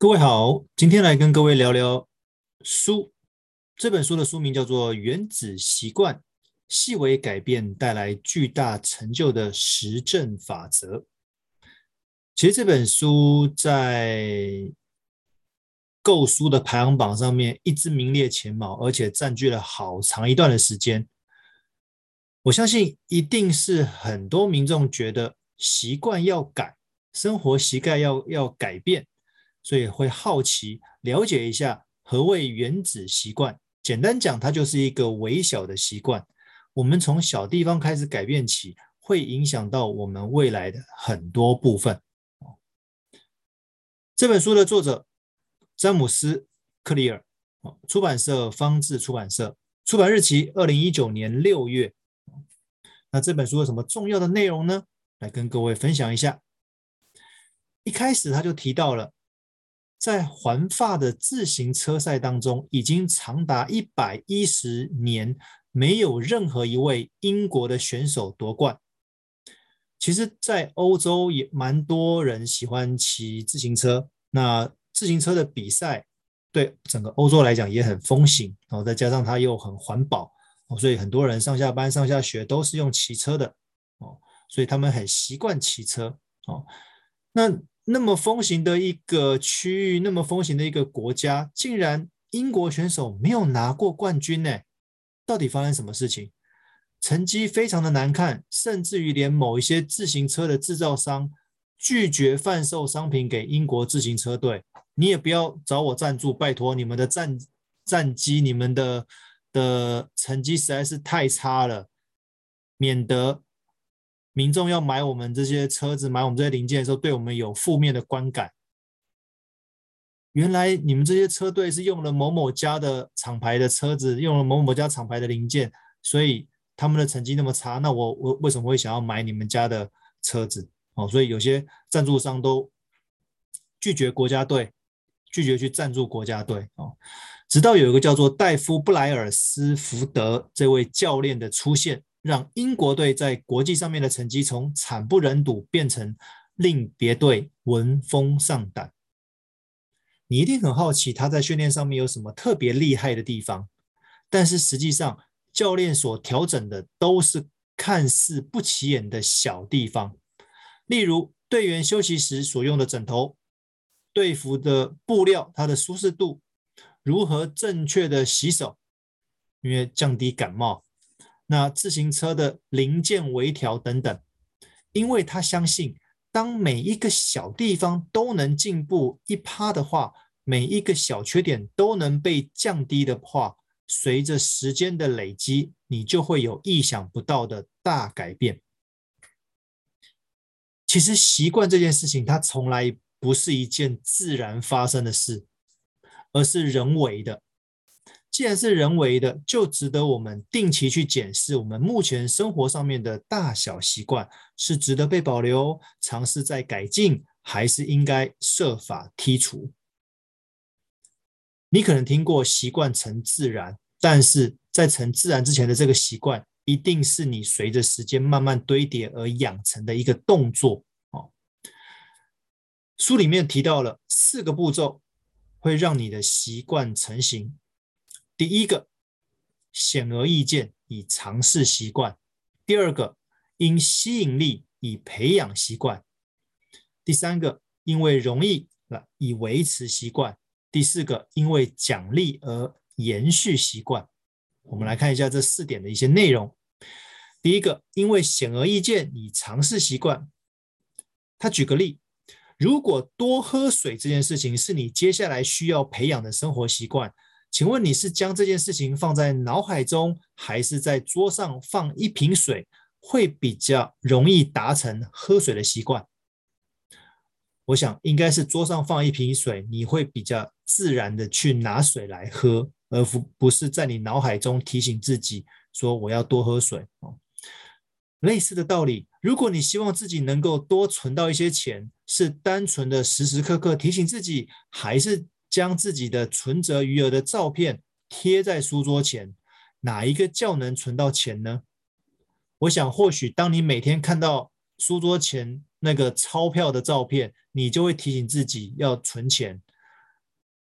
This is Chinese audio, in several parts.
各位好，今天来跟各位聊聊书。这本书的书名叫做《原子习惯：细微改变带来巨大成就的实证法则》。其实这本书在购书的排行榜上面一直名列前茅，而且占据了好长一段的时间。我相信一定是很多民众觉得习惯要改，生活习惯要要改变。所以会好奇了解一下何谓原子习惯。简单讲，它就是一个微小的习惯。我们从小地方开始改变起，会影响到我们未来的很多部分。这本书的作者詹姆斯·克里尔，出版社方智出版社，出版日期二零一九年六月。那这本书有什么重要的内容呢？来跟各位分享一下。一开始他就提到了。在环法的自行车赛当中，已经长达一百一十年，没有任何一位英国的选手夺冠。其实，在欧洲也蛮多人喜欢骑自行车。那自行车的比赛，对整个欧洲来讲也很风行。然后再加上它又很环保，所以很多人上下班、上下学都是用骑车的。哦，所以他们很习惯骑车。哦，那。那么风行的一个区域，那么风行的一个国家，竟然英国选手没有拿过冠军呢？到底发生什么事情？成绩非常的难看，甚至于连某一些自行车的制造商拒绝贩售商品给英国自行车队。你也不要找我赞助，拜托，你们的战战绩，你们的的成绩实在是太差了，免得。民众要买我们这些车子，买我们这些零件的时候，对我们有负面的观感。原来你们这些车队是用了某某家的厂牌的车子，用了某某家厂牌的零件，所以他们的成绩那么差。那我我为什么会想要买你们家的车子？哦，所以有些赞助商都拒绝国家队，拒绝去赞助国家队。哦，直到有一个叫做戴夫布莱尔斯福德这位教练的出现。让英国队在国际上面的成绩从惨不忍睹变成令别队闻风丧胆。你一定很好奇他在训练上面有什么特别厉害的地方，但是实际上教练所调整的都是看似不起眼的小地方，例如队员休息时所用的枕头、队服的布料、它的舒适度、如何正确的洗手，因为降低感冒。那自行车的零件微调等等，因为他相信，当每一个小地方都能进步一趴的话，每一个小缺点都能被降低的话，随着时间的累积，你就会有意想不到的大改变。其实习惯这件事情，它从来不是一件自然发生的事，而是人为的。既然是人为的，就值得我们定期去检视我们目前生活上面的大小习惯，是值得被保留、尝试再改进，还是应该设法剔除？你可能听过“习惯成自然”，但是在成自然之前的这个习惯，一定是你随着时间慢慢堆叠而养成的一个动作。哦，书里面提到了四个步骤，会让你的习惯成型。第一个，显而易见以尝试习惯；第二个，因吸引力以培养习惯；第三个，因为容易了以维持习惯；第四个，因为奖励而延续习惯。我们来看一下这四点的一些内容。第一个，因为显而易见以尝试习惯。他举个例，如果多喝水这件事情是你接下来需要培养的生活习惯。请问你是将这件事情放在脑海中，还是在桌上放一瓶水，会比较容易达成喝水的习惯？我想应该是桌上放一瓶水，你会比较自然的去拿水来喝，而不不是在你脑海中提醒自己说我要多喝水。类似的道理，如果你希望自己能够多存到一些钱，是单纯的时时刻刻提醒自己，还是？将自己的存折余额的照片贴在书桌前，哪一个较能存到钱呢？我想，或许当你每天看到书桌前那个钞票的照片，你就会提醒自己要存钱。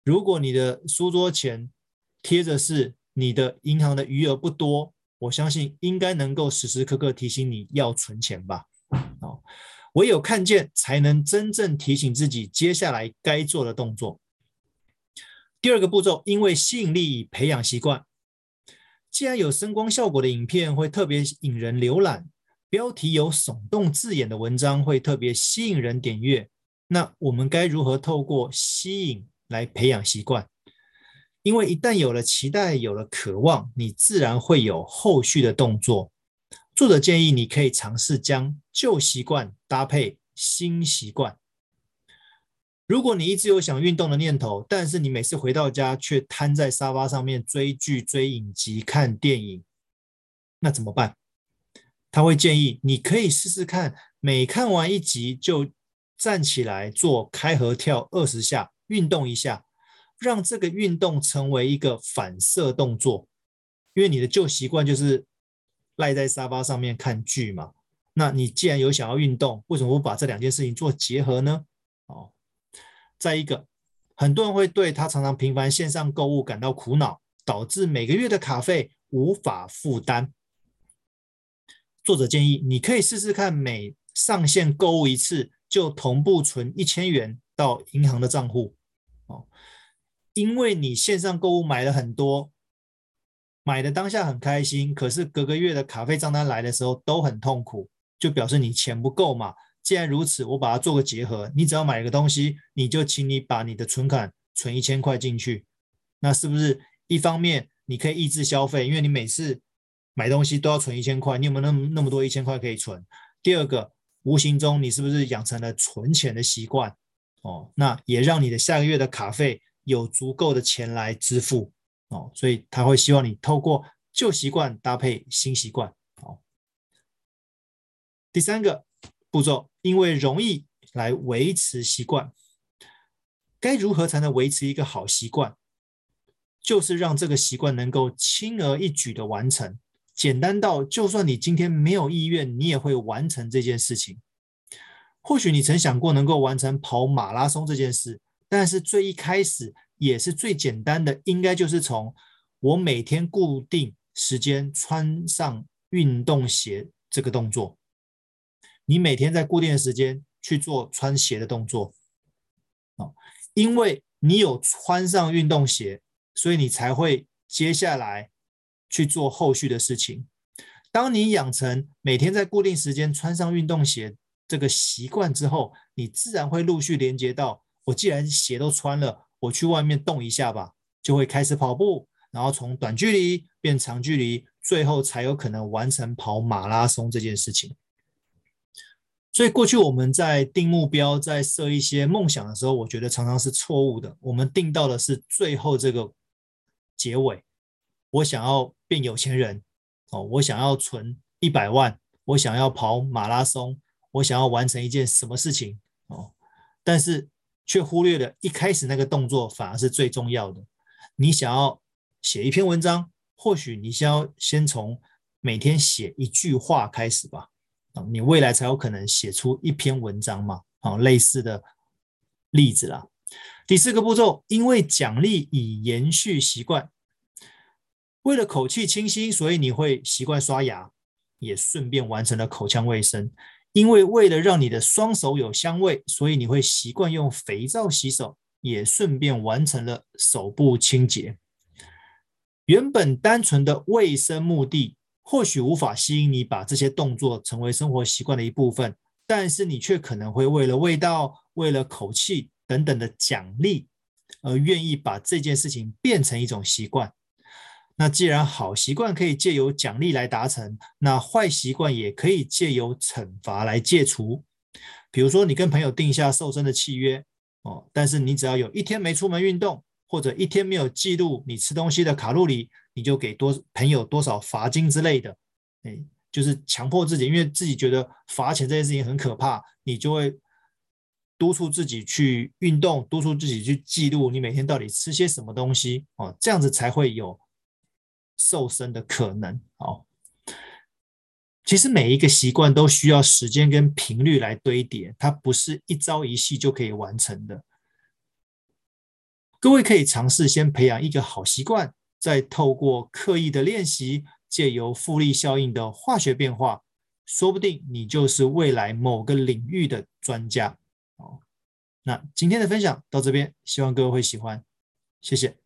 如果你的书桌前贴着是你的银行的余额不多，我相信应该能够时时刻刻提醒你要存钱吧。哦，唯有看见，才能真正提醒自己接下来该做的动作。第二个步骤，因为吸引力培养习惯。既然有声光效果的影片会特别引人浏览，标题有耸动字眼的文章会特别吸引人点阅，那我们该如何透过吸引来培养习惯？因为一旦有了期待，有了渴望，你自然会有后续的动作。作者建议你可以尝试将旧习惯搭配新习惯。如果你一直有想运动的念头，但是你每次回到家却瘫在沙发上面追剧、追影集、看电影，那怎么办？他会建议你可以试试看，每看完一集就站起来做开合跳二十下，运动一下，让这个运动成为一个反射动作。因为你的旧习惯就是赖在沙发上面看剧嘛，那你既然有想要运动，为什么不把这两件事情做结合呢？再一个，很多人会对他常常频繁线上购物感到苦恼，导致每个月的卡费无法负担。作者建议你可以试试看，每上线购物一次就同步存一千元到银行的账户。哦，因为你线上购物买了很多，买的当下很开心，可是隔个月的卡费账单来的时候都很痛苦，就表示你钱不够嘛。既然如此，我把它做个结合。你只要买一个东西，你就请你把你的存款存一千块进去，那是不是一方面你可以抑制消费？因为你每次买东西都要存一千块，你有没有那么那么多一千块可以存？第二个，无形中你是不是养成了存钱的习惯？哦，那也让你的下个月的卡费有足够的钱来支付哦。所以他会希望你透过旧习惯搭配新习惯。好，第三个。步骤，因为容易来维持习惯，该如何才能维持一个好习惯？就是让这个习惯能够轻而易举的完成，简单到就算你今天没有意愿，你也会完成这件事情。或许你曾想过能够完成跑马拉松这件事，但是最一开始也是最简单的，应该就是从我每天固定时间穿上运动鞋这个动作。你每天在固定的时间去做穿鞋的动作，哦，因为你有穿上运动鞋，所以你才会接下来去做后续的事情。当你养成每天在固定时间穿上运动鞋这个习惯之后，你自然会陆续连接到，我既然鞋都穿了，我去外面动一下吧，就会开始跑步，然后从短距离变长距离，最后才有可能完成跑马拉松这件事情。所以过去我们在定目标、在设一些梦想的时候，我觉得常常是错误的。我们定到的是最后这个结尾。我想要变有钱人，哦，我想要存一百万，我想要跑马拉松，我想要完成一件什么事情，哦，但是却忽略了一开始那个动作反而是最重要的。你想要写一篇文章，或许你先要先从每天写一句话开始吧。你未来才有可能写出一篇文章嘛？好，类似的例子啦。第四个步骤，因为奖励以延续习惯。为了口气清新，所以你会习惯刷牙，也顺便完成了口腔卫生。因为为了让你的双手有香味，所以你会习惯用肥皂洗手，也顺便完成了手部清洁。原本单纯的卫生目的。或许无法吸引你把这些动作成为生活习惯的一部分，但是你却可能会为了味道、为了口气等等的奖励，而愿意把这件事情变成一种习惯。那既然好习惯可以借由奖励来达成，那坏习惯也可以借由惩罚来戒除。比如说，你跟朋友定下瘦身的契约哦，但是你只要有一天没出门运动，或者一天没有记录你吃东西的卡路里。你就给多朋友多少罚金之类的，哎，就是强迫自己，因为自己觉得罚钱这件事情很可怕，你就会督促自己去运动，督促自己去记录你每天到底吃些什么东西哦，这样子才会有瘦身的可能哦。其实每一个习惯都需要时间跟频率来堆叠，它不是一朝一夕就可以完成的。各位可以尝试先培养一个好习惯，再透过刻意的练习，借由复利效应的化学变化，说不定你就是未来某个领域的专家。哦，那今天的分享到这边，希望各位会喜欢，谢谢。